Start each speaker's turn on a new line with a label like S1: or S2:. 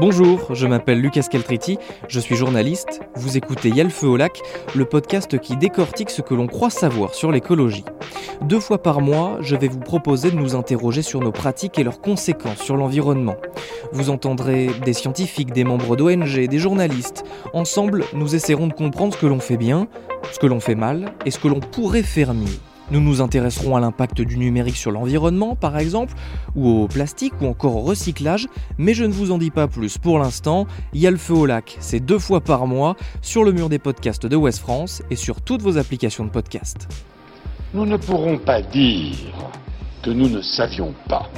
S1: Bonjour, je m'appelle Lucas Caltriti, je suis journaliste. Vous écoutez Y'a le feu au lac, le podcast qui décortique ce que l'on croit savoir sur l'écologie. Deux fois par mois, je vais vous proposer de nous interroger sur nos pratiques et leurs conséquences sur l'environnement. Vous entendrez des scientifiques, des membres d'ONG, des journalistes. Ensemble, nous essaierons de comprendre ce que l'on fait bien, ce que l'on fait mal et ce que l'on pourrait faire mieux. Nous nous intéresserons à l'impact du numérique sur l'environnement, par exemple, ou au plastique, ou encore au recyclage, mais je ne vous en dis pas plus pour l'instant. Il y a le feu au lac, c'est deux fois par mois, sur le mur des podcasts de West France et sur toutes vos applications de podcast.
S2: Nous ne pourrons pas dire que nous ne savions pas.